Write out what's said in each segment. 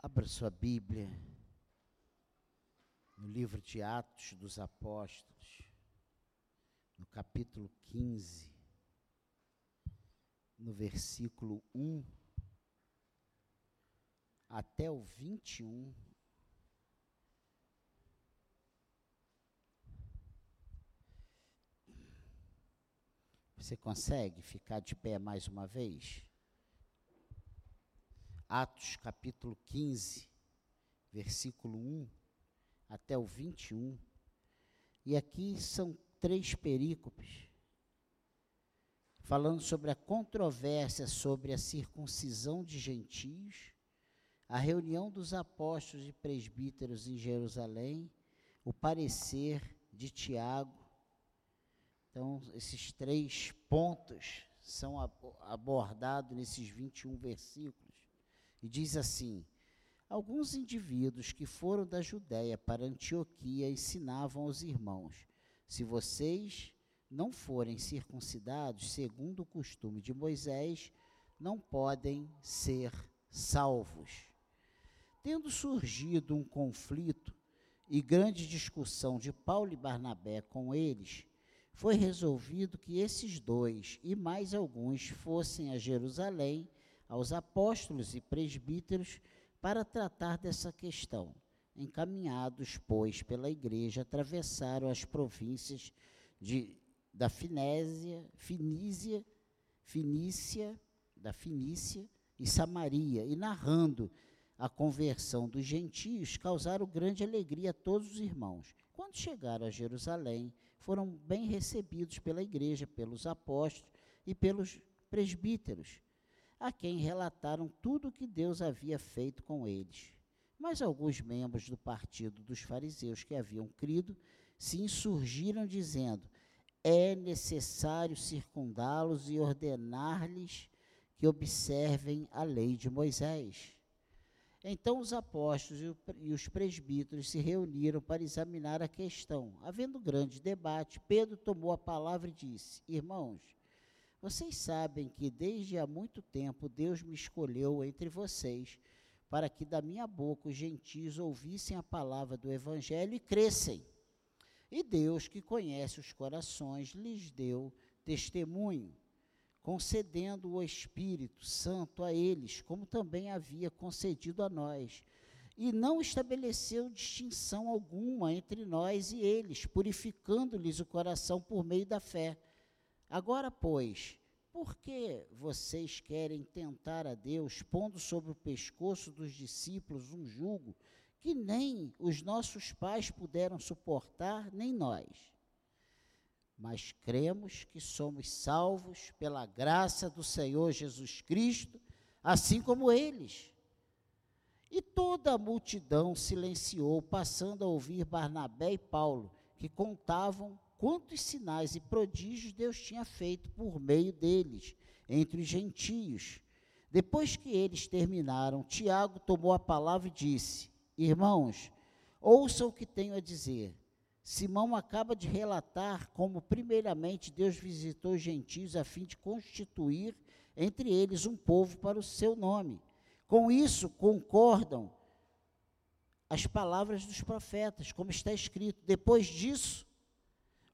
Abra sua Bíblia no livro de Atos dos Apóstolos, no capítulo 15, no versículo 1 até o 21. Você consegue ficar de pé mais uma vez? Atos capítulo 15, versículo 1 até o 21. E aqui são três perícopes falando sobre a controvérsia sobre a circuncisão de gentios, a reunião dos apóstolos e presbíteros em Jerusalém, o parecer de Tiago. Então, esses três pontos são abordados nesses 21 versículos. E diz assim: Alguns indivíduos que foram da Judéia para Antioquia ensinavam aos irmãos: Se vocês não forem circuncidados segundo o costume de Moisés, não podem ser salvos. Tendo surgido um conflito e grande discussão de Paulo e Barnabé com eles, foi resolvido que esses dois e mais alguns fossem a Jerusalém aos apóstolos e presbíteros para tratar dessa questão. Encaminhados, pois, pela igreja, atravessaram as províncias de, da Finésia, Finísia, Finícia, da Finícia e Samaria, e narrando a conversão dos gentios, causaram grande alegria a todos os irmãos. Quando chegaram a Jerusalém, foram bem recebidos pela igreja, pelos apóstolos e pelos presbíteros a quem relataram tudo o que Deus havia feito com eles. Mas alguns membros do partido dos fariseus que haviam crido se insurgiram, dizendo: É necessário circundá-los e ordenar-lhes que observem a lei de Moisés. Então os apóstolos e os presbíteros se reuniram para examinar a questão. Havendo grande debate, Pedro tomou a palavra e disse: Irmãos, vocês sabem que desde há muito tempo Deus me escolheu entre vocês para que da minha boca os gentios ouvissem a palavra do Evangelho e crescem. E Deus, que conhece os corações, lhes deu testemunho, concedendo o Espírito Santo a eles, como também havia concedido a nós. E não estabeleceu distinção alguma entre nós e eles, purificando-lhes o coração por meio da fé. Agora, pois, por que vocês querem tentar a Deus, pondo sobre o pescoço dos discípulos um jugo que nem os nossos pais puderam suportar, nem nós? Mas cremos que somos salvos pela graça do Senhor Jesus Cristo, assim como eles. E toda a multidão silenciou, passando a ouvir Barnabé e Paulo, que contavam quantos sinais e prodígios Deus tinha feito por meio deles, entre os gentios. Depois que eles terminaram, Tiago tomou a palavra e disse: Irmãos, ouçam o que tenho a dizer. Simão acaba de relatar como, primeiramente, Deus visitou os gentios a fim de constituir entre eles um povo para o seu nome. Com isso, concordam as palavras dos profetas, como está escrito. Depois disso,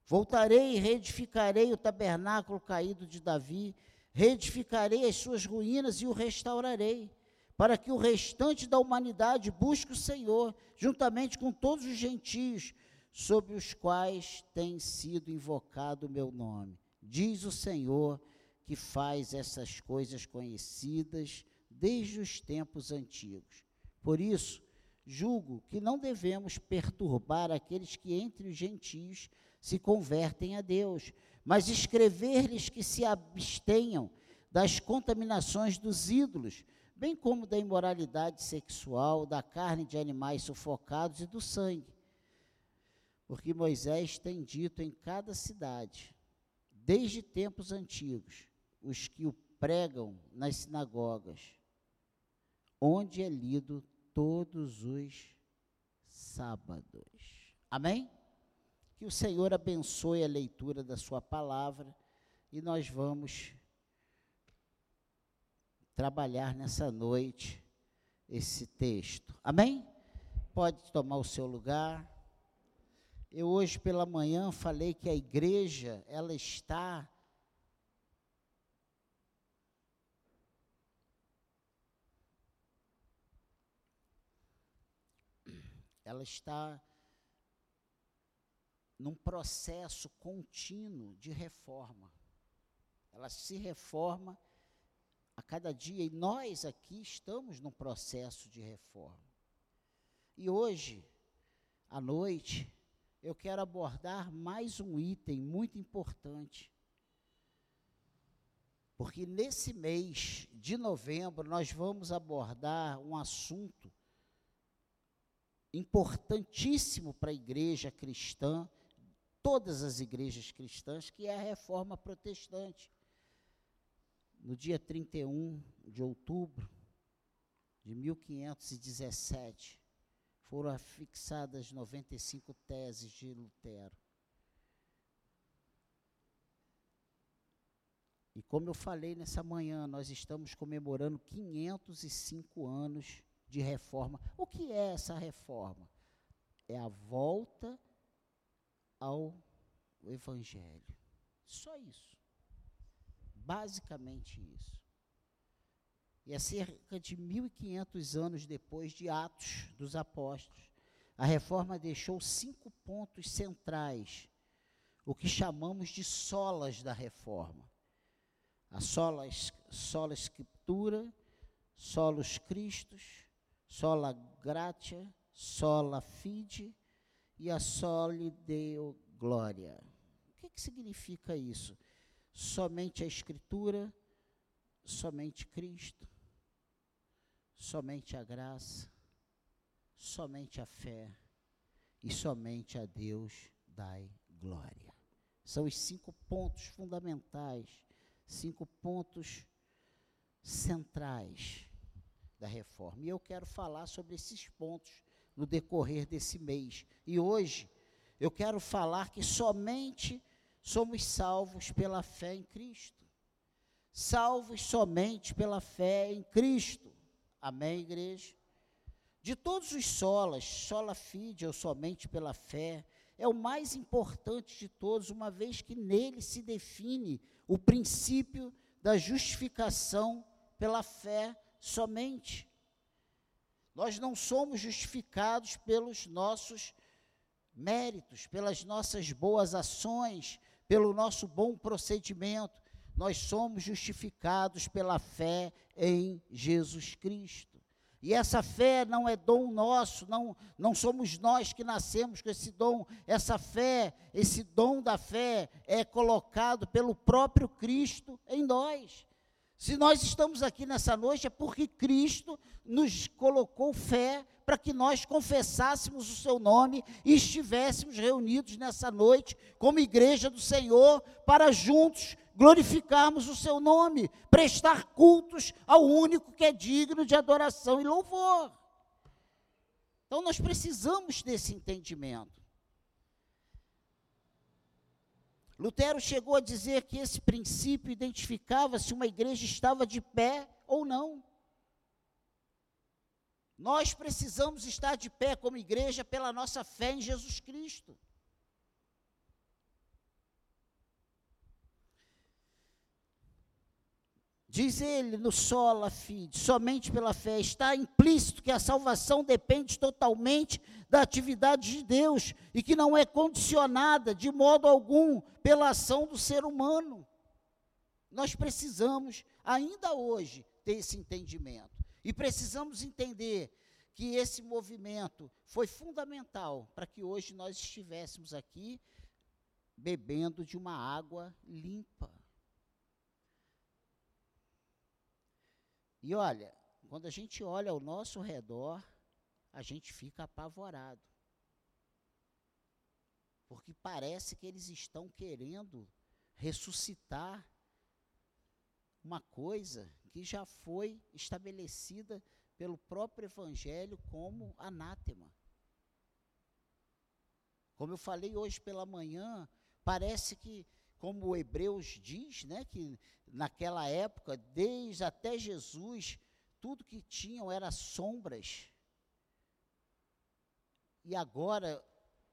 Voltarei e reedificarei o tabernáculo caído de Davi, reedificarei as suas ruínas e o restaurarei, para que o restante da humanidade busque o Senhor, juntamente com todos os gentios, sobre os quais tem sido invocado o meu nome. Diz o Senhor que faz essas coisas conhecidas desde os tempos antigos. Por isso, julgo que não devemos perturbar aqueles que entre os gentios se convertem a Deus, mas escrever-lhes que se abstenham das contaminações dos ídolos, bem como da imoralidade sexual, da carne de animais sufocados e do sangue. Porque Moisés tem dito em cada cidade, desde tempos antigos, os que o pregam nas sinagogas, onde é lido todos os sábados. Amém? Que o Senhor abençoe a leitura da Sua palavra e nós vamos trabalhar nessa noite esse texto. Amém? Pode tomar o seu lugar. Eu hoje pela manhã falei que a igreja, ela está ela está num processo contínuo de reforma. Ela se reforma a cada dia e nós aqui estamos num processo de reforma. E hoje, à noite, eu quero abordar mais um item muito importante. Porque nesse mês de novembro nós vamos abordar um assunto importantíssimo para a igreja cristã, todas as igrejas cristãs, que é a reforma protestante. No dia 31 de outubro de 1517, foram fixadas 95 teses de Lutero. E como eu falei nessa manhã, nós estamos comemorando 505 anos de reforma. O que é essa reforma? É a volta ao Evangelho. Só isso. Basicamente isso. E é cerca de 1.500 anos depois de Atos dos Apóstolos, a reforma deixou cinco pontos centrais, o que chamamos de solas da reforma. A sola, sola Escritura, solos Cristos, sola gratia, sola fide e a soli deo glória. O que, que significa isso? Somente a Escritura, somente Cristo, somente a graça, somente a fé e somente a Deus dai glória. São os cinco pontos fundamentais, cinco pontos centrais da reforma. E eu quero falar sobre esses pontos no decorrer desse mês. E hoje eu quero falar que somente somos salvos pela fé em Cristo. Salvos somente pela fé em Cristo. Amém, igreja? De todos os solas, sola fide ou somente pela fé, é o mais importante de todos, uma vez que nele se define o princípio da justificação pela fé somente. Nós não somos justificados pelos nossos méritos, pelas nossas boas ações, pelo nosso bom procedimento. Nós somos justificados pela fé em Jesus Cristo. E essa fé não é dom nosso, não, não somos nós que nascemos com esse dom. Essa fé, esse dom da fé é colocado pelo próprio Cristo em nós. Se nós estamos aqui nessa noite é porque Cristo nos colocou fé para que nós confessássemos o seu nome e estivéssemos reunidos nessa noite como igreja do Senhor para juntos glorificarmos o seu nome, prestar cultos ao único que é digno de adoração e louvor. Então nós precisamos desse entendimento. Lutero chegou a dizer que esse princípio identificava se uma igreja estava de pé ou não. Nós precisamos estar de pé como igreja pela nossa fé em Jesus Cristo. Diz ele no sola fide, somente pela fé, está implícito que a salvação depende totalmente da atividade de Deus e que não é condicionada de modo algum pela ação do ser humano. Nós precisamos, ainda hoje, ter esse entendimento. E precisamos entender que esse movimento foi fundamental para que hoje nós estivéssemos aqui bebendo de uma água limpa. E olha, quando a gente olha ao nosso redor, a gente fica apavorado. Porque parece que eles estão querendo ressuscitar uma coisa que já foi estabelecida pelo próprio Evangelho como anátema. Como eu falei hoje pela manhã, parece que como o Hebreus diz, né, que naquela época, desde até Jesus, tudo que tinham era sombras. E agora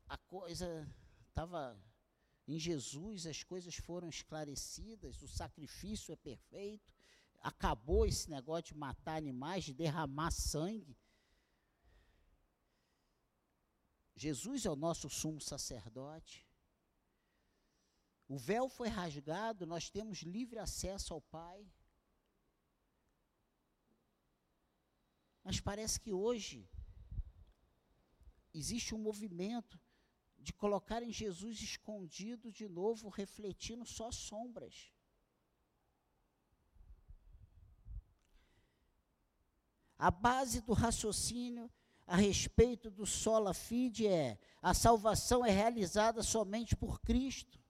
a coisa estava em Jesus, as coisas foram esclarecidas, o sacrifício é perfeito, acabou esse negócio de matar animais, de derramar sangue. Jesus é o nosso sumo sacerdote. O véu foi rasgado, nós temos livre acesso ao Pai. Mas parece que hoje existe um movimento de colocar em Jesus escondido de novo, refletindo só sombras. A base do raciocínio a respeito do sola fide é: a salvação é realizada somente por Cristo.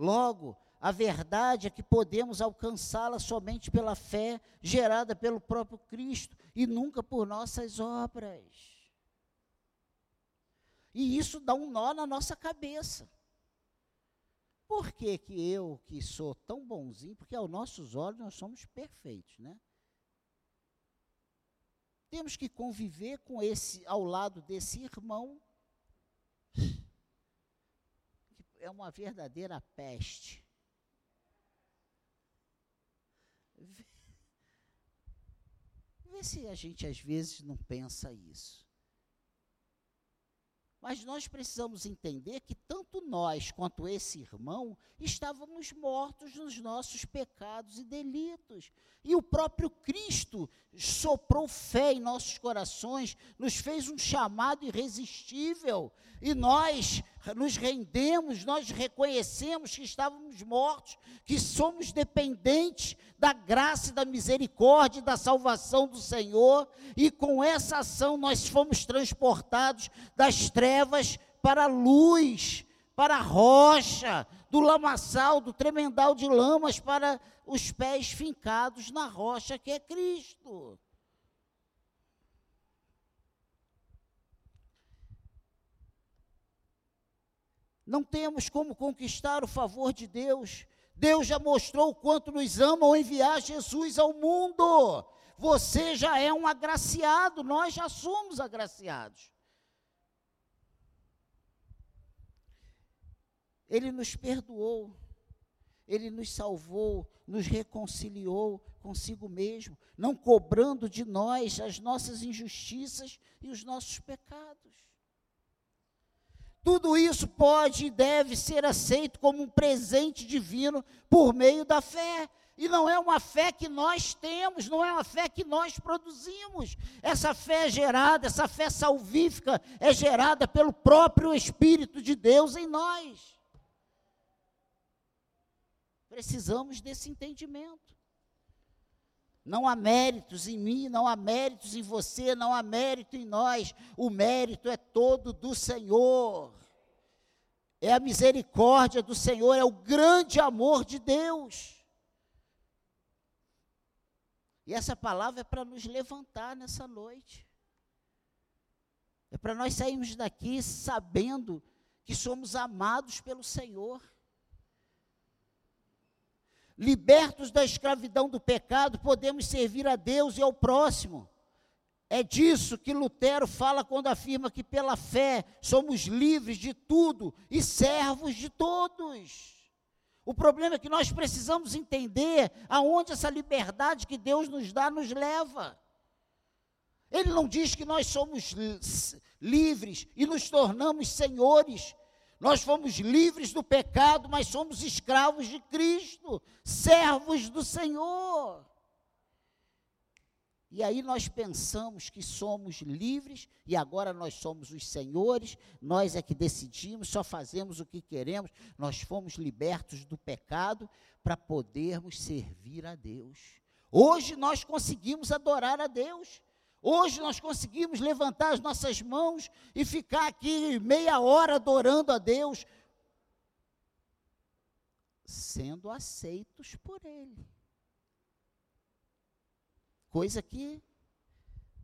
Logo, a verdade é que podemos alcançá-la somente pela fé gerada pelo próprio Cristo e nunca por nossas obras. E isso dá um nó na nossa cabeça. Por que, que eu, que sou tão bonzinho, porque aos nossos olhos nós somos perfeitos, né? Temos que conviver com esse, ao lado desse irmão, que é uma verdadeira peste. Vê, vê se a gente às vezes não pensa isso. Mas nós precisamos entender que tanto nós quanto esse irmão estávamos mortos nos nossos pecados e delitos. E o próprio Cristo soprou fé em nossos corações, nos fez um chamado irresistível. E nós nos rendemos, nós reconhecemos que estávamos mortos, que somos dependentes da graça da misericórdia da salvação do Senhor, e com essa ação nós fomos transportados das trevas para a luz, para a rocha, do lamaçal, do tremendal de lamas para os pés fincados na rocha que é Cristo. Não temos como conquistar o favor de Deus. Deus já mostrou o quanto nos ama ao enviar Jesus ao mundo. Você já é um agraciado, nós já somos agraciados. Ele nos perdoou, ele nos salvou, nos reconciliou consigo mesmo, não cobrando de nós as nossas injustiças e os nossos pecados. Tudo isso pode e deve ser aceito como um presente divino por meio da fé. E não é uma fé que nós temos, não é uma fé que nós produzimos. Essa fé é gerada, essa fé salvífica é gerada pelo próprio Espírito de Deus em nós. Precisamos desse entendimento. Não há méritos em mim, não há méritos em você, não há mérito em nós. O mérito é todo do Senhor. É a misericórdia do Senhor, é o grande amor de Deus. E essa palavra é para nos levantar nessa noite. É para nós sairmos daqui sabendo que somos amados pelo Senhor libertos da escravidão do pecado, podemos servir a Deus e ao próximo. É disso que Lutero fala quando afirma que pela fé somos livres de tudo e servos de todos. O problema é que nós precisamos entender aonde essa liberdade que Deus nos dá nos leva. Ele não diz que nós somos livres e nos tornamos senhores nós fomos livres do pecado, mas somos escravos de Cristo, servos do Senhor. E aí nós pensamos que somos livres e agora nós somos os senhores, nós é que decidimos, só fazemos o que queremos. Nós fomos libertos do pecado para podermos servir a Deus. Hoje nós conseguimos adorar a Deus. Hoje nós conseguimos levantar as nossas mãos e ficar aqui meia hora adorando a Deus, sendo aceitos por Ele. Coisa que,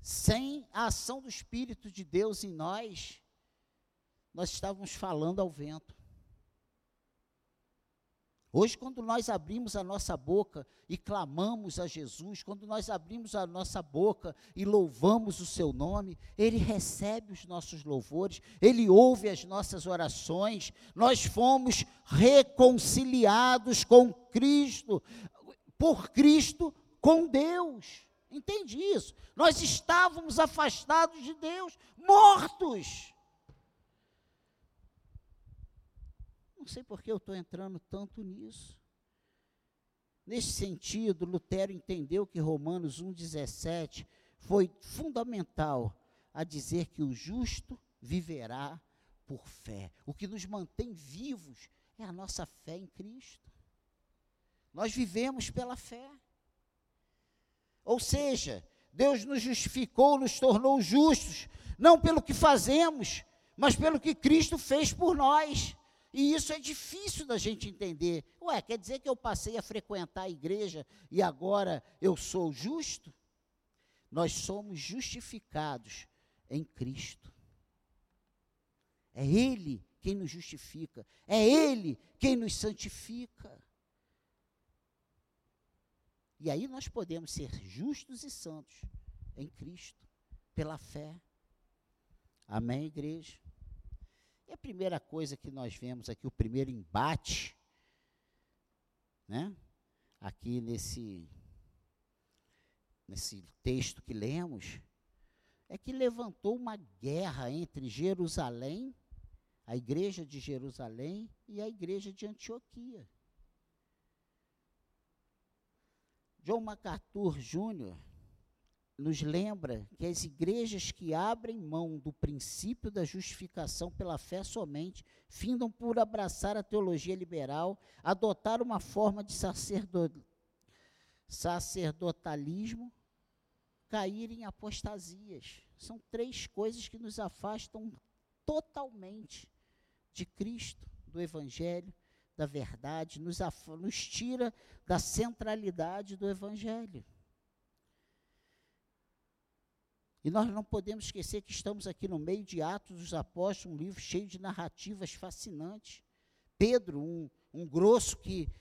sem a ação do Espírito de Deus em nós, nós estávamos falando ao vento. Hoje, quando nós abrimos a nossa boca e clamamos a Jesus, quando nós abrimos a nossa boca e louvamos o seu nome, ele recebe os nossos louvores, ele ouve as nossas orações. Nós fomos reconciliados com Cristo, por Cristo com Deus. Entende isso? Nós estávamos afastados de Deus, mortos. Não sei por que eu estou entrando tanto nisso. Nesse sentido, Lutero entendeu que Romanos 1,17 foi fundamental a dizer que o justo viverá por fé. O que nos mantém vivos é a nossa fé em Cristo. Nós vivemos pela fé. Ou seja, Deus nos justificou, nos tornou justos, não pelo que fazemos, mas pelo que Cristo fez por nós. E isso é difícil da gente entender. Ué, quer dizer que eu passei a frequentar a igreja e agora eu sou justo? Nós somos justificados em Cristo. É Ele quem nos justifica, é Ele quem nos santifica. E aí nós podemos ser justos e santos em Cristo, pela fé. Amém, igreja? E a primeira coisa que nós vemos aqui, o primeiro embate, né? Aqui nesse, nesse texto que lemos, é que levantou uma guerra entre Jerusalém, a igreja de Jerusalém e a igreja de Antioquia. John MacArthur Jr., nos lembra que as igrejas que abrem mão do princípio da justificação pela fé somente findam por abraçar a teologia liberal, adotar uma forma de sacerdotalismo, cair em apostasias. São três coisas que nos afastam totalmente de Cristo, do Evangelho, da verdade, nos, nos tira da centralidade do Evangelho. E nós não podemos esquecer que estamos aqui no meio de Atos dos Apóstolos, um livro cheio de narrativas fascinantes. Pedro, um, um grosso que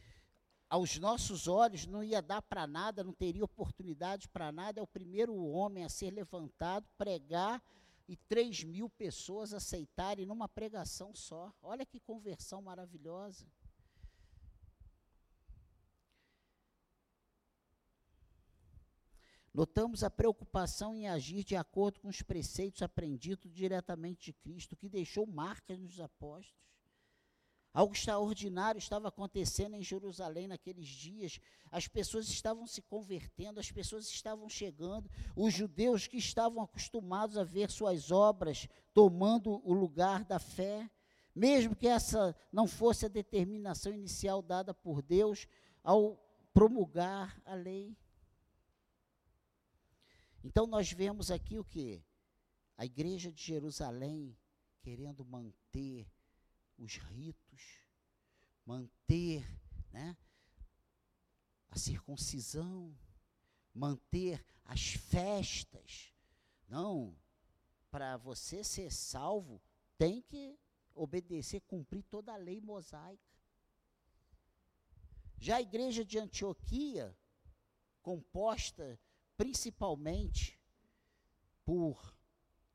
aos nossos olhos não ia dar para nada, não teria oportunidade para nada, é o primeiro homem a ser levantado, pregar e três mil pessoas aceitarem numa pregação só. Olha que conversão maravilhosa. Notamos a preocupação em agir de acordo com os preceitos aprendidos diretamente de Cristo, que deixou marcas nos apóstolos. Algo extraordinário estava acontecendo em Jerusalém naqueles dias. As pessoas estavam se convertendo, as pessoas estavam chegando. Os judeus que estavam acostumados a ver suas obras tomando o lugar da fé, mesmo que essa não fosse a determinação inicial dada por Deus ao promulgar a lei. Então nós vemos aqui o que? A igreja de Jerusalém querendo manter os ritos, manter né, a circuncisão, manter as festas. Não, para você ser salvo, tem que obedecer, cumprir toda a lei mosaica. Já a igreja de Antioquia, composta principalmente por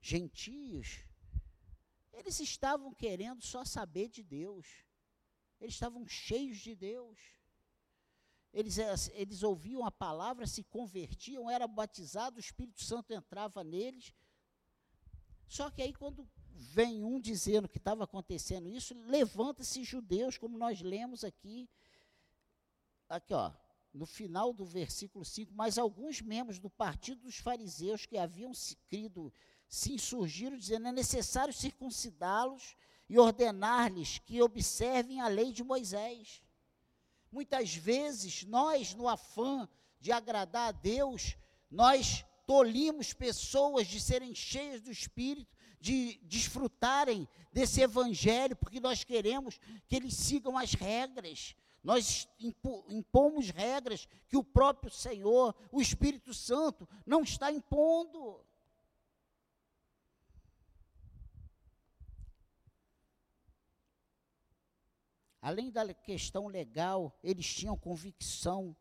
gentios, eles estavam querendo só saber de Deus. Eles estavam cheios de Deus. Eles, eh, eles ouviam a palavra, se convertiam, eram batizados, o Espírito Santo entrava neles. Só que aí, quando vem um dizendo que estava acontecendo isso, levanta-se judeus, como nós lemos aqui. Aqui, ó, no final do versículo 5, mas alguns membros do partido dos fariseus que haviam se crido se insurgiram, dizendo: é necessário circuncidá-los e ordenar-lhes que observem a lei de Moisés. Muitas vezes, nós, no afã de agradar a Deus, nós tolimos pessoas de serem cheias do Espírito, de desfrutarem desse evangelho, porque nós queremos que eles sigam as regras, nós impomos regras que o próprio Senhor, o Espírito Santo, não está impondo. além da questão legal, eles tinham convicção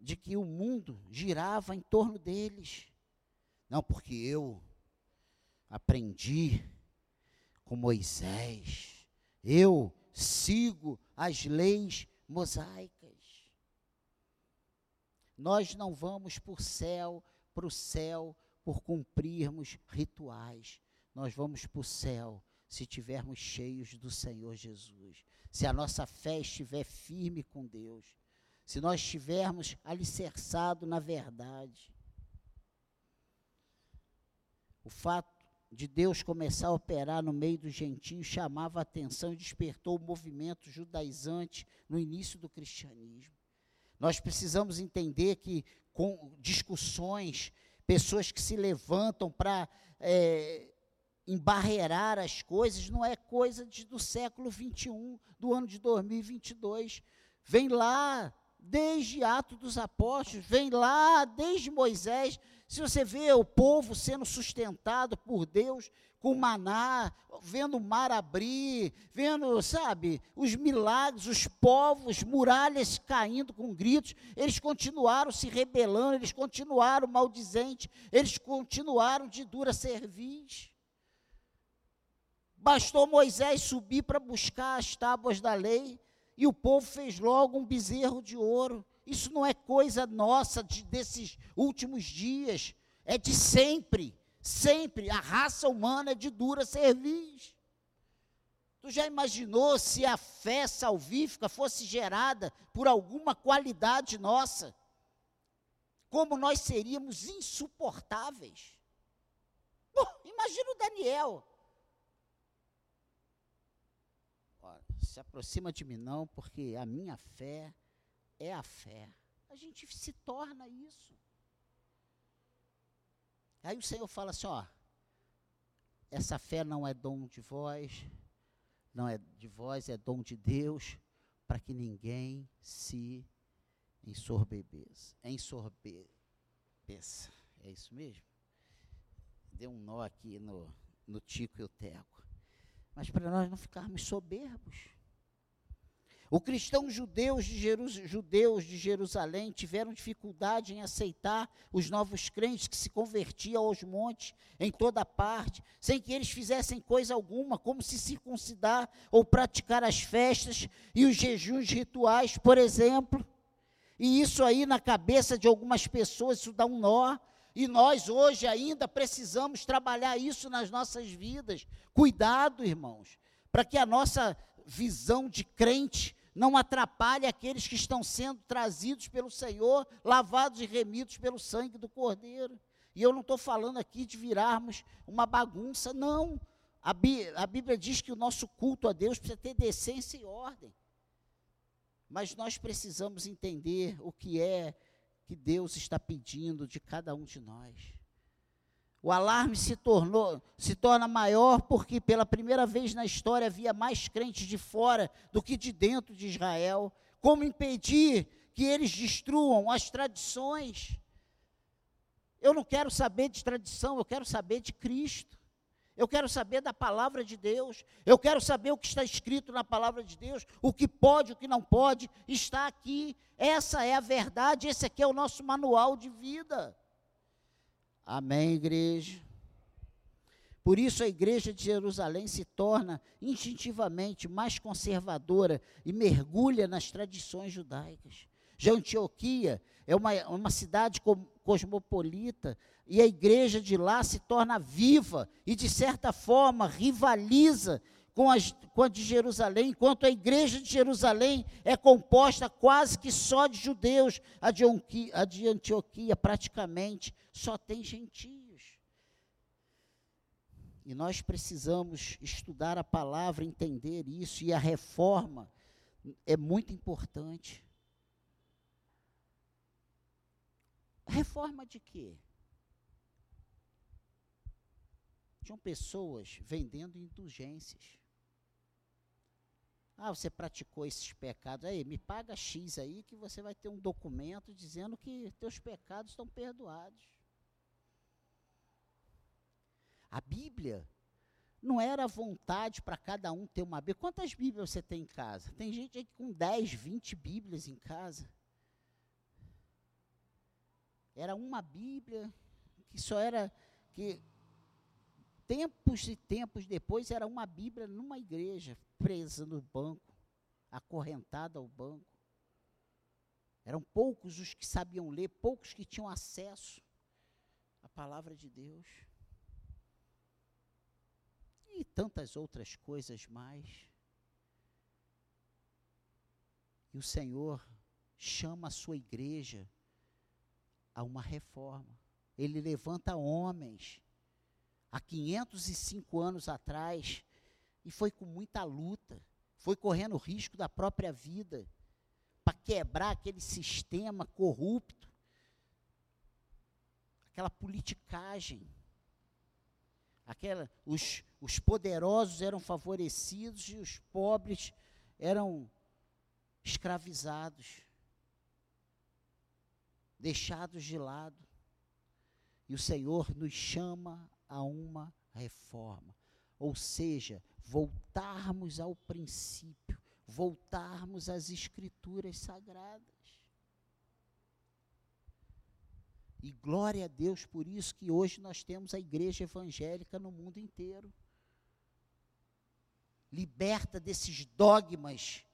de que o mundo girava em torno deles. Não porque eu aprendi com Moisés, eu sigo as leis mosaicas. Nós não vamos por céu, para o céu por cumprirmos rituais. Nós vamos para o céu se estivermos cheios do Senhor Jesus. Se a nossa fé estiver firme com Deus. Se nós estivermos alicerçados na verdade. O fato de Deus começar a operar no meio dos gentios chamava a atenção e despertou o movimento judaizante no início do cristianismo. Nós precisamos entender que com discussões, pessoas que se levantam para é, embarrear as coisas, não é coisa de, do século 21, do ano de 2022. Vem lá desde Atos dos Apóstolos, vem lá desde Moisés. Se você vê o povo sendo sustentado por Deus com maná, vendo o mar abrir, vendo, sabe, os milagres, os povos, muralhas caindo com gritos, eles continuaram se rebelando, eles continuaram maldizentes, eles continuaram de dura cerviz. Bastou Moisés subir para buscar as tábuas da lei, e o povo fez logo um bezerro de ouro. Isso não é coisa nossa de, desses últimos dias, é de sempre. Sempre. A raça humana é de dura cerviz. Tu já imaginou se a fé salvífica fosse gerada por alguma qualidade nossa? Como nós seríamos insuportáveis? Pô, imagina o Daniel. se aproxima de mim não, porque a minha fé é a fé. A gente se torna isso. Aí o Senhor fala assim, ó, essa fé não é dom de vós, não é de vós, é dom de Deus, para que ninguém se ensorbebeça. Ensorbeça. É isso mesmo? Deu um nó aqui no, no tico e o teco. Mas para nós não ficarmos soberbos. O cristão judeus de, judeus de Jerusalém tiveram dificuldade em aceitar os novos crentes que se convertiam aos montes em toda parte, sem que eles fizessem coisa alguma, como se circuncidar ou praticar as festas e os jejuns rituais, por exemplo. E isso aí na cabeça de algumas pessoas, isso dá um nó. E nós hoje ainda precisamos trabalhar isso nas nossas vidas. Cuidado, irmãos, para que a nossa visão de crente não atrapalhe aqueles que estão sendo trazidos pelo Senhor, lavados e remidos pelo sangue do Cordeiro. E eu não estou falando aqui de virarmos uma bagunça, não. A, Bí a Bíblia diz que o nosso culto a Deus precisa ter decência e ordem. Mas nós precisamos entender o que é que Deus está pedindo de cada um de nós. O alarme se, tornou, se torna maior porque pela primeira vez na história havia mais crentes de fora do que de dentro de Israel. Como impedir que eles destruam as tradições? Eu não quero saber de tradição, eu quero saber de Cristo. Eu quero saber da palavra de Deus. Eu quero saber o que está escrito na palavra de Deus, o que pode, o que não pode, está aqui. Essa é a verdade, esse aqui é o nosso manual de vida. Amém, igreja? Por isso a igreja de Jerusalém se torna instintivamente mais conservadora e mergulha nas tradições judaicas. Já Antioquia é uma, uma cidade cosmopolita e a igreja de lá se torna viva e, de certa forma, rivaliza com, as, com a de Jerusalém, enquanto a igreja de Jerusalém é composta quase que só de judeus, a de, a de Antioquia praticamente só tem gentios. E nós precisamos estudar a palavra, entender isso, e a reforma é muito importante. Reforma de quê? Tinham pessoas vendendo indulgências. Ah, você praticou esses pecados. Aí, me paga X aí que você vai ter um documento dizendo que teus pecados estão perdoados. A Bíblia não era vontade para cada um ter uma Bíblia. Quantas Bíblias você tem em casa? Tem gente aqui com 10, 20 Bíblias em casa. Era uma Bíblia que só era que tempos e tempos depois era uma Bíblia numa igreja, presa no banco, acorrentada ao banco. Eram poucos os que sabiam ler, poucos que tinham acesso à palavra de Deus. E tantas outras coisas mais. E o Senhor chama a sua igreja a uma reforma. Ele levanta homens há 505 anos atrás e foi com muita luta, foi correndo o risco da própria vida para quebrar aquele sistema corrupto, aquela politicagem. Aquela, os, os poderosos eram favorecidos e os pobres eram escravizados deixados de lado. E o Senhor nos chama a uma reforma. Ou seja, voltarmos ao princípio, voltarmos às Escrituras sagradas. E glória a Deus por isso que hoje nós temos a igreja evangélica no mundo inteiro. Liberta desses dogmas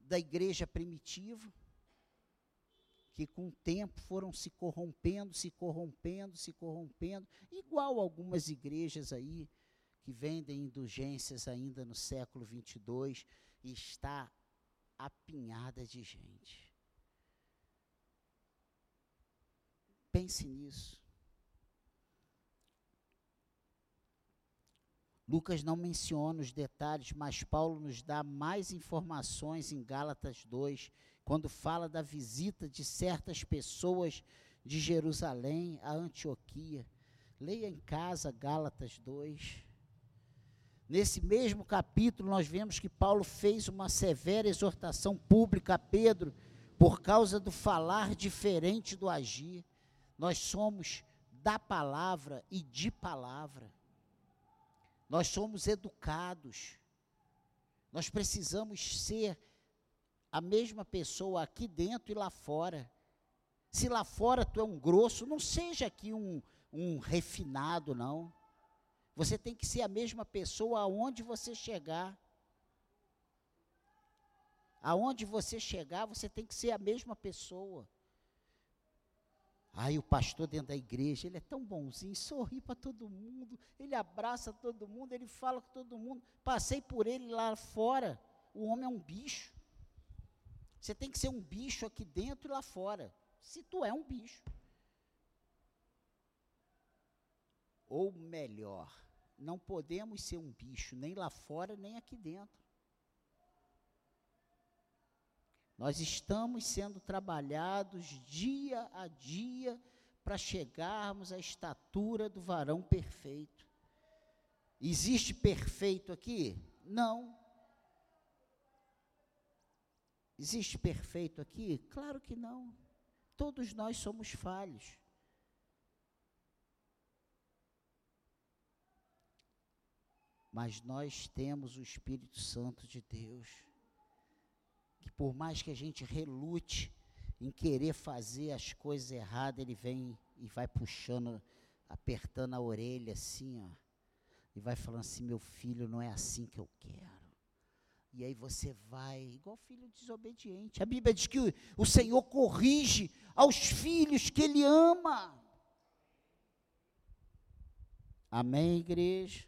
da igreja primitiva que com o tempo foram se corrompendo, se corrompendo, se corrompendo, igual algumas igrejas aí que vendem indulgências ainda no século 22 e está apinhada de gente. Pense nisso. Lucas não menciona os detalhes, mas Paulo nos dá mais informações em Gálatas 2 quando fala da visita de certas pessoas de Jerusalém a Antioquia. Leia em casa Gálatas 2. Nesse mesmo capítulo, nós vemos que Paulo fez uma severa exortação pública a Pedro por causa do falar diferente do agir. Nós somos da palavra e de palavra. Nós somos educados. Nós precisamos ser a mesma pessoa aqui dentro e lá fora. Se lá fora tu é um grosso, não seja aqui um, um refinado, não. Você tem que ser a mesma pessoa aonde você chegar. Aonde você chegar, você tem que ser a mesma pessoa. Aí o pastor dentro da igreja, ele é tão bonzinho, sorri para todo mundo, ele abraça todo mundo, ele fala com todo mundo. Passei por ele lá fora, o homem é um bicho. Você tem que ser um bicho aqui dentro e lá fora. Se tu é um bicho. Ou melhor, não podemos ser um bicho nem lá fora nem aqui dentro. Nós estamos sendo trabalhados dia a dia para chegarmos à estatura do varão perfeito. Existe perfeito aqui? Não. Existe perfeito aqui? Claro que não. Todos nós somos falhos. Mas nós temos o Espírito Santo de Deus, que por mais que a gente relute em querer fazer as coisas erradas, ele vem e vai puxando, apertando a orelha assim, ó, e vai falando assim: meu filho, não é assim que eu quero. E aí você vai, igual filho desobediente. A Bíblia diz que o, o Senhor corrige aos filhos que Ele ama. Amém, igreja?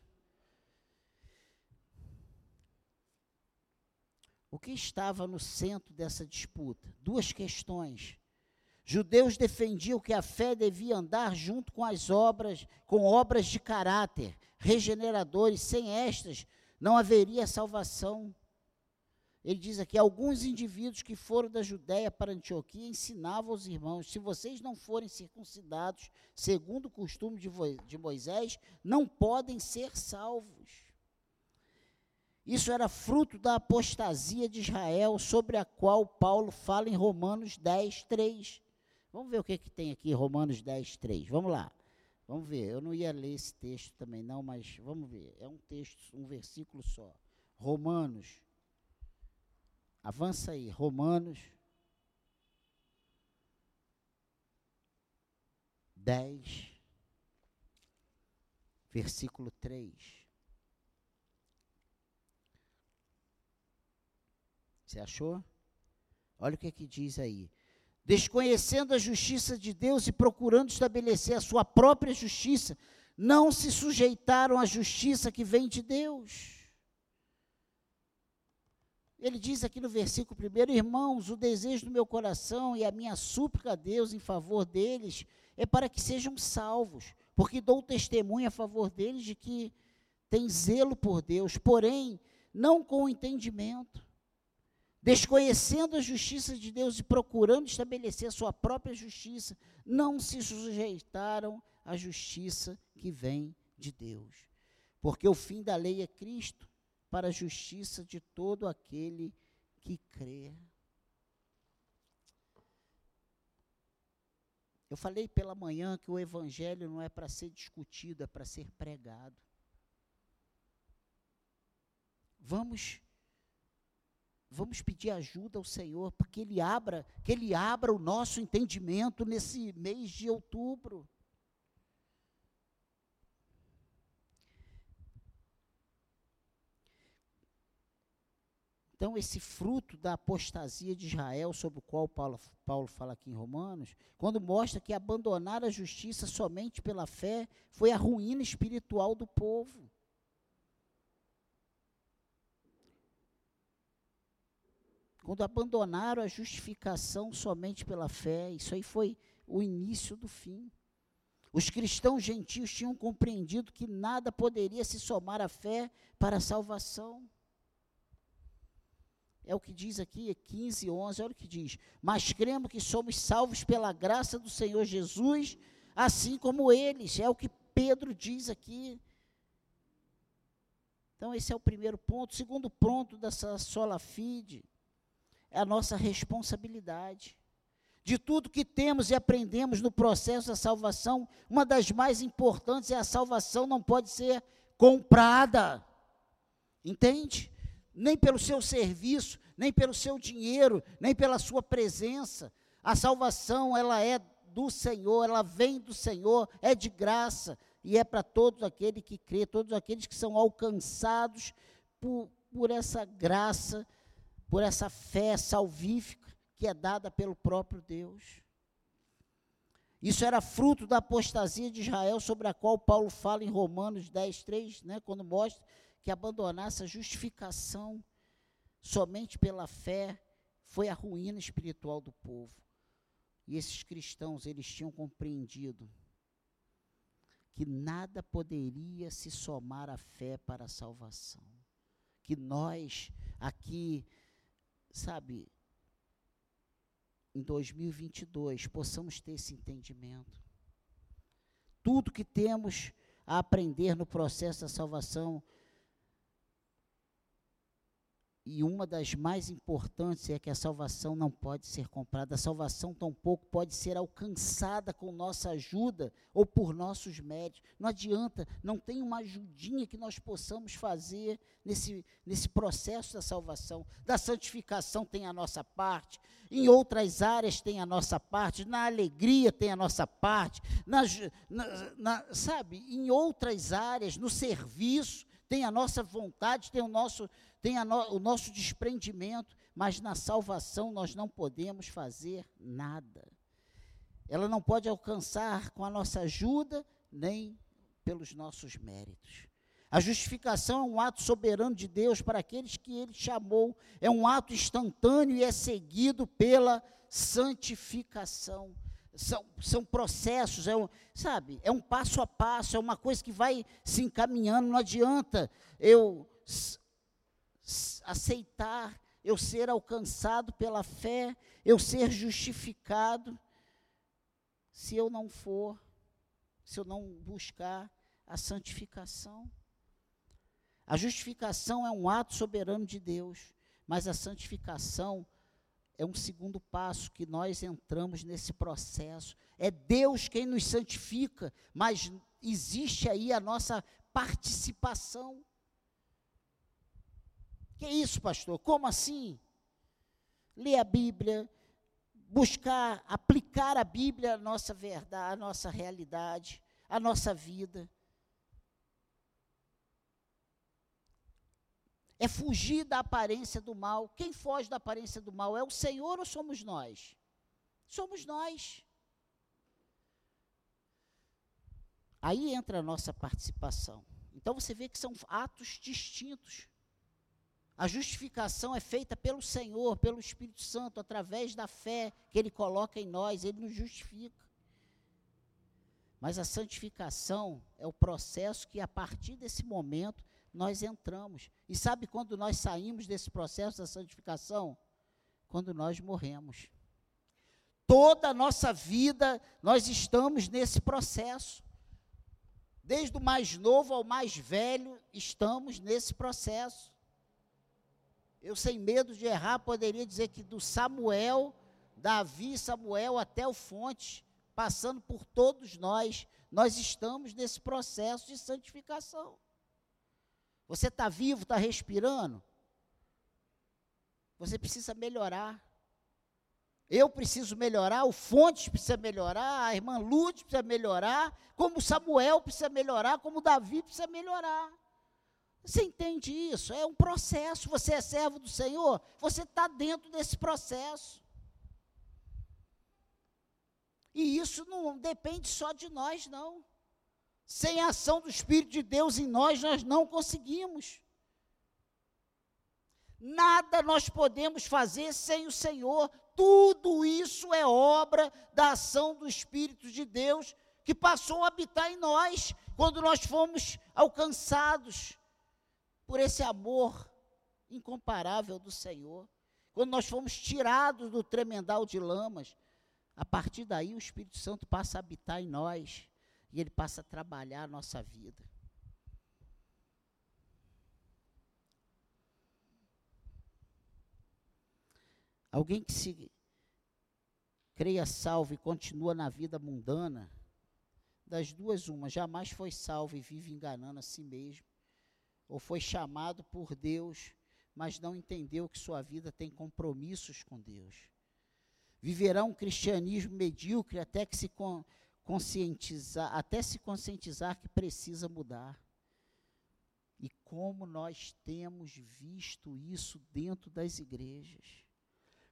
O que estava no centro dessa disputa? Duas questões. Judeus defendiam que a fé devia andar junto com as obras, com obras de caráter regeneradores. Sem estas, não haveria salvação. Ele diz aqui: alguns indivíduos que foram da Judéia para Antioquia ensinavam aos irmãos: se vocês não forem circuncidados segundo o costume de, de Moisés, não podem ser salvos. Isso era fruto da apostasia de Israel, sobre a qual Paulo fala em Romanos 10, 3. Vamos ver o que, que tem aqui em Romanos 10, 3. Vamos lá. Vamos ver, eu não ia ler esse texto também não, mas vamos ver. É um texto, um versículo só. Romanos. Avança aí, Romanos 10, versículo 3. Você achou? Olha o que, é que diz aí. Desconhecendo a justiça de Deus e procurando estabelecer a sua própria justiça, não se sujeitaram à justiça que vem de Deus. Ele diz aqui no versículo primeiro, irmãos, o desejo do meu coração e a minha súplica a Deus em favor deles é para que sejam salvos, porque dou testemunho a favor deles de que tem zelo por Deus, porém, não com entendimento, desconhecendo a justiça de Deus e procurando estabelecer a sua própria justiça, não se sujeitaram à justiça que vem de Deus. Porque o fim da lei é Cristo, para a justiça de todo aquele que crê. Eu falei pela manhã que o evangelho não é para ser discutido, é para ser pregado. Vamos vamos pedir ajuda ao Senhor para que ele abra, que ele abra o nosso entendimento nesse mês de outubro. Então, esse fruto da apostasia de Israel, sobre o qual Paulo, Paulo fala aqui em Romanos, quando mostra que abandonar a justiça somente pela fé foi a ruína espiritual do povo. Quando abandonaram a justificação somente pela fé, isso aí foi o início do fim. Os cristãos gentios tinham compreendido que nada poderia se somar à fé para a salvação. É o que diz aqui, é 15, 11, olha o que diz. Mas cremos que somos salvos pela graça do Senhor Jesus, assim como eles. É o que Pedro diz aqui. Então, esse é o primeiro ponto. Segundo ponto dessa sola fide é a nossa responsabilidade. De tudo que temos e aprendemos no processo da salvação, uma das mais importantes é a salvação não pode ser comprada. Entende? nem pelo seu serviço, nem pelo seu dinheiro, nem pela sua presença. A salvação, ela é do Senhor, ela vem do Senhor, é de graça e é para todos aqueles que crê, todos aqueles que são alcançados por, por essa graça, por essa fé salvífica que é dada pelo próprio Deus. Isso era fruto da apostasia de Israel, sobre a qual Paulo fala em Romanos 10, 3, né, quando mostra que abandonar essa justificação somente pela fé foi a ruína espiritual do povo. E esses cristãos, eles tinham compreendido que nada poderia se somar à fé para a salvação. Que nós aqui, sabe, em 2022 possamos ter esse entendimento. Tudo que temos a aprender no processo da salvação e uma das mais importantes é que a salvação não pode ser comprada. A salvação tampouco pode ser alcançada com nossa ajuda ou por nossos méritos. Não adianta, não tem uma ajudinha que nós possamos fazer nesse, nesse processo da salvação. Da santificação tem a nossa parte, em outras áreas tem a nossa parte, na alegria tem a nossa parte, na, na, na sabe, em outras áreas, no serviço, tem a nossa vontade, tem o nosso tem no, o nosso desprendimento, mas na salvação nós não podemos fazer nada. Ela não pode alcançar com a nossa ajuda, nem pelos nossos méritos. A justificação é um ato soberano de Deus para aqueles que Ele chamou, é um ato instantâneo e é seguido pela santificação. São, são processos, é um, sabe, é um passo a passo, é uma coisa que vai se encaminhando, não adianta eu aceitar, eu ser alcançado pela fé, eu ser justificado, se eu não for, se eu não buscar a santificação. A justificação é um ato soberano de Deus, mas a santificação é um segundo passo que nós entramos nesse processo. É Deus quem nos santifica, mas existe aí a nossa participação. Que isso, pastor? Como assim? Ler a Bíblia, buscar aplicar a Bíblia à nossa verdade, à nossa realidade, à nossa vida. É fugir da aparência do mal. Quem foge da aparência do mal é o Senhor ou somos nós? Somos nós. Aí entra a nossa participação. Então você vê que são atos distintos. A justificação é feita pelo Senhor, pelo Espírito Santo, através da fé que Ele coloca em nós, Ele nos justifica. Mas a santificação é o processo que, a partir desse momento, nós entramos. E sabe quando nós saímos desse processo da santificação? Quando nós morremos. Toda a nossa vida nós estamos nesse processo. Desde o mais novo ao mais velho, estamos nesse processo. Eu, sem medo de errar, poderia dizer que do Samuel, Davi, Samuel até o Fonte, passando por todos nós, nós estamos nesse processo de santificação. Você está vivo, está respirando? Você precisa melhorar. Eu preciso melhorar, o Fontes precisa melhorar, a irmã Lute precisa melhorar, como Samuel precisa melhorar, como Davi precisa melhorar. Você entende isso? É um processo. Você é servo do Senhor, você está dentro desse processo. E isso não depende só de nós, não. Sem a ação do Espírito de Deus em nós, nós não conseguimos. Nada nós podemos fazer sem o Senhor. Tudo isso é obra da ação do Espírito de Deus que passou a habitar em nós quando nós fomos alcançados por esse amor incomparável do Senhor. Quando nós fomos tirados do tremendal de lamas, a partir daí o Espírito Santo passa a habitar em nós e Ele passa a trabalhar a nossa vida. Alguém que se creia salvo e continua na vida mundana, das duas uma, jamais foi salvo e vive enganando a si mesmo, ou foi chamado por Deus, mas não entendeu que sua vida tem compromissos com Deus. Viverá um cristianismo medíocre até que se conscientizar, até se conscientizar que precisa mudar. E como nós temos visto isso dentro das igrejas.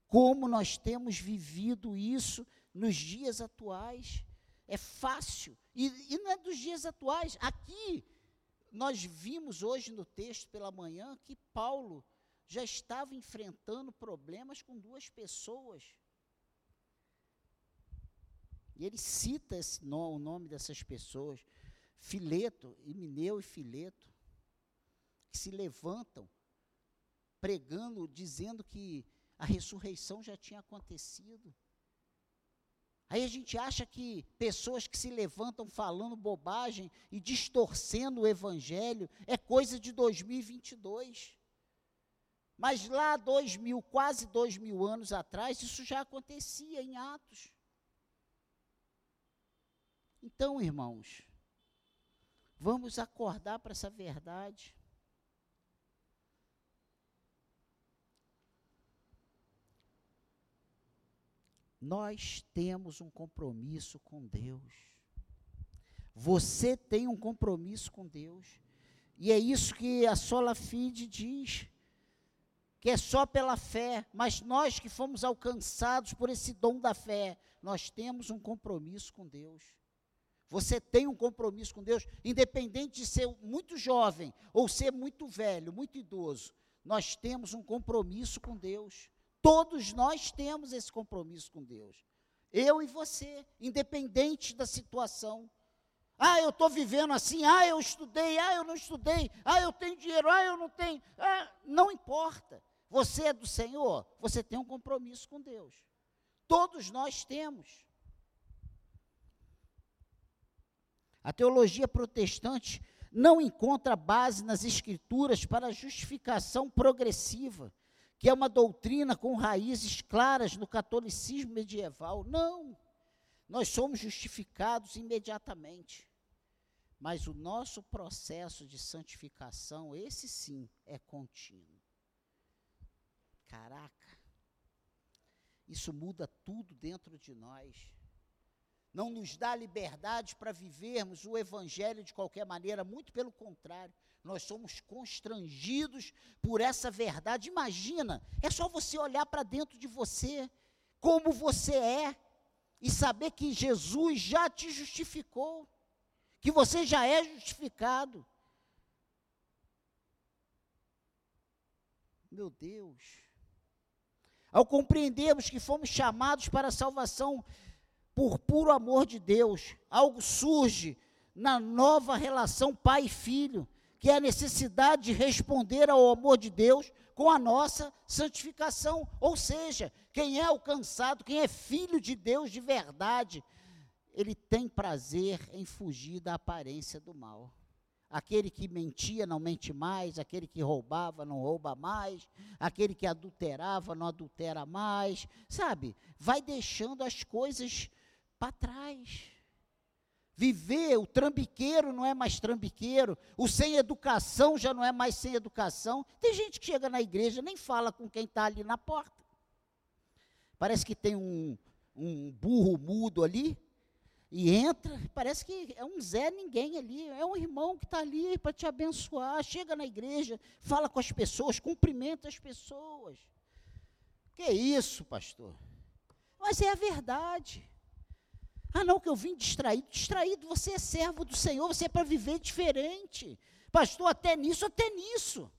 Como nós temos vivido isso nos dias atuais. É fácil. E, e não é dos dias atuais. Aqui, nós vimos hoje no texto pela manhã que Paulo já estava enfrentando problemas com duas pessoas. E ele cita esse o nome dessas pessoas, Fileto, Mineu e Fileto, que se levantam pregando, dizendo que a ressurreição já tinha acontecido. Aí a gente acha que pessoas que se levantam falando bobagem e distorcendo o evangelho é coisa de 2022. Mas lá dois mil, quase dois mil anos atrás, isso já acontecia em Atos. Então, irmãos, vamos acordar para essa verdade. Nós temos um compromisso com Deus. Você tem um compromisso com Deus. E é isso que a Sola Fide diz, que é só pela fé, mas nós que fomos alcançados por esse dom da fé, nós temos um compromisso com Deus. Você tem um compromisso com Deus, independente de ser muito jovem ou ser muito velho, muito idoso. Nós temos um compromisso com Deus. Todos nós temos esse compromisso com Deus. Eu e você, independente da situação. Ah, eu estou vivendo assim, ah, eu estudei, ah, eu não estudei, ah, eu tenho dinheiro, ah, eu não tenho. Ah, não importa. Você é do Senhor, você tem um compromisso com Deus. Todos nós temos. A teologia protestante não encontra base nas escrituras para justificação progressiva, que é uma doutrina com raízes claras no catolicismo medieval. Não. Nós somos justificados imediatamente. Mas o nosso processo de santificação, esse sim, é contínuo. Caraca. Isso muda tudo dentro de nós. Não nos dá liberdade para vivermos o evangelho de qualquer maneira, muito pelo contrário nós somos constrangidos por essa verdade. Imagina, é só você olhar para dentro de você, como você é, e saber que Jesus já te justificou, que você já é justificado. Meu Deus. Ao compreendermos que fomos chamados para a salvação por puro amor de Deus, algo surge na nova relação pai e filho que é a necessidade de responder ao amor de Deus com a nossa santificação. Ou seja, quem é alcançado, quem é filho de Deus de verdade, ele tem prazer em fugir da aparência do mal. Aquele que mentia não mente mais, aquele que roubava não rouba mais, aquele que adulterava não adultera mais, sabe? Vai deixando as coisas para trás. Viver, o trambiqueiro não é mais trambiqueiro, o sem educação já não é mais sem educação. Tem gente que chega na igreja nem fala com quem está ali na porta. Parece que tem um, um burro mudo ali, e entra, parece que é um Zé ninguém ali, é um irmão que está ali para te abençoar. Chega na igreja, fala com as pessoas, cumprimenta as pessoas. Que isso, pastor? Mas é a verdade. Ah, não, que eu vim distraído. Distraído, você é servo do Senhor, você é para viver diferente. Pastor, até nisso, até nisso.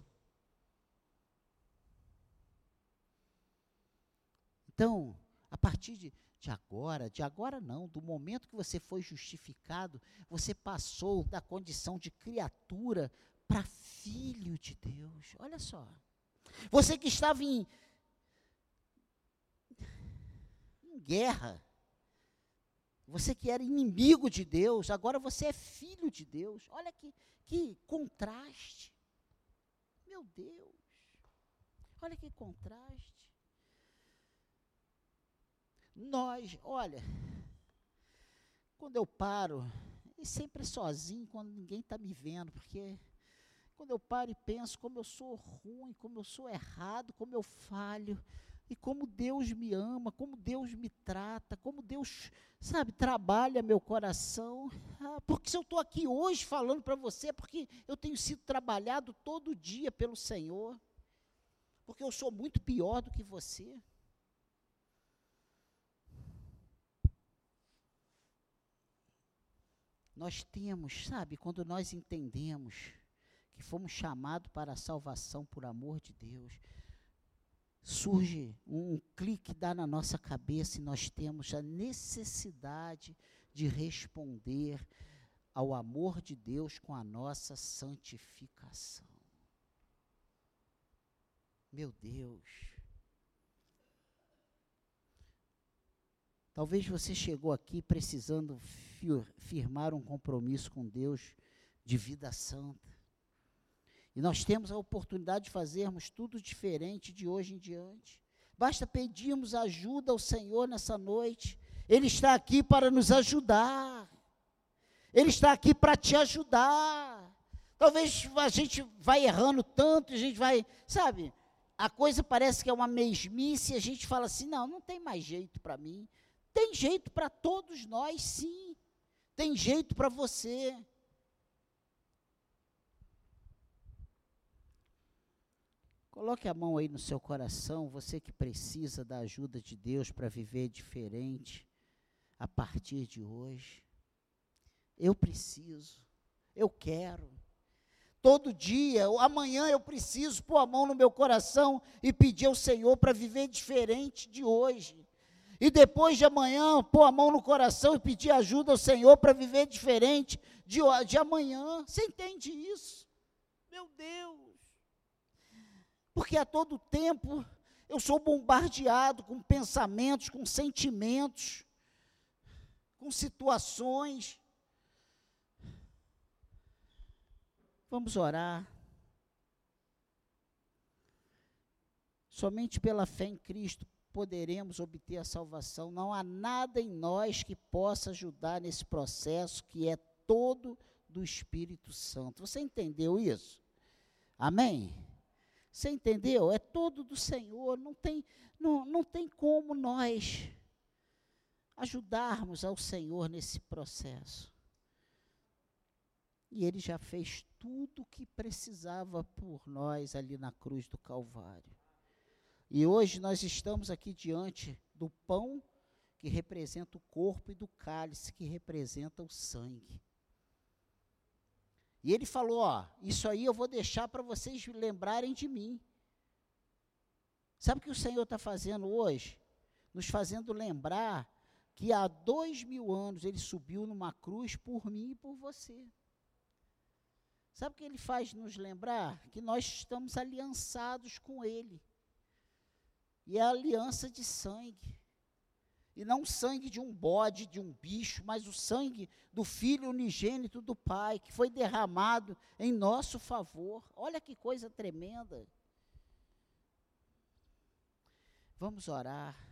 Então, a partir de, de agora, de agora não, do momento que você foi justificado, você passou da condição de criatura para filho de Deus. Olha só. Você que estava em, em guerra, você que era inimigo de Deus, agora você é filho de Deus. Olha que, que contraste. Meu Deus. Olha que contraste. Nós, olha, quando eu paro, e sempre sozinho, quando ninguém está me vendo, porque quando eu paro e penso como eu sou ruim, como eu sou errado, como eu falho, e como Deus me ama, como Deus me trata, como Deus, sabe, trabalha meu coração. Ah, porque se eu estou aqui hoje falando para você, é porque eu tenho sido trabalhado todo dia pelo Senhor. Porque eu sou muito pior do que você. Nós temos, sabe, quando nós entendemos que fomos chamados para a salvação por amor de Deus, surge um clique dá na nossa cabeça e nós temos a necessidade de responder ao amor de Deus com a nossa santificação. Meu Deus. Talvez você chegou aqui precisando firmar um compromisso com Deus de vida santa. E nós temos a oportunidade de fazermos tudo diferente de hoje em diante. Basta pedirmos ajuda ao Senhor nessa noite. Ele está aqui para nos ajudar. Ele está aqui para te ajudar. Talvez a gente vai errando tanto, a gente vai, sabe? A coisa parece que é uma mesmice, a gente fala assim: não, não tem mais jeito para mim. Tem jeito para todos nós, sim. Tem jeito para você. Coloque a mão aí no seu coração, você que precisa da ajuda de Deus para viver diferente a partir de hoje. Eu preciso, eu quero. Todo dia, amanhã eu preciso pôr a mão no meu coração e pedir ao Senhor para viver diferente de hoje. E depois de amanhã, pôr a mão no coração e pedir ajuda ao Senhor para viver diferente de, de amanhã. Você entende isso? Meu Deus! Porque a todo tempo eu sou bombardeado com pensamentos, com sentimentos, com situações. Vamos orar. Somente pela fé em Cristo poderemos obter a salvação. Não há nada em nós que possa ajudar nesse processo que é todo do Espírito Santo. Você entendeu isso? Amém? Você entendeu? É todo do Senhor. Não tem, não, não tem como nós ajudarmos ao Senhor nesse processo. E Ele já fez tudo o que precisava por nós ali na cruz do Calvário. E hoje nós estamos aqui diante do pão que representa o corpo e do cálice que representa o sangue. E ele falou: Ó, isso aí eu vou deixar para vocês lembrarem de mim. Sabe o que o Senhor está fazendo hoje? Nos fazendo lembrar que há dois mil anos ele subiu numa cruz por mim e por você. Sabe o que ele faz nos lembrar? Que nós estamos aliançados com ele. E é a aliança de sangue. E não o sangue de um bode, de um bicho, mas o sangue do Filho unigênito do Pai, que foi derramado em nosso favor. Olha que coisa tremenda. Vamos orar.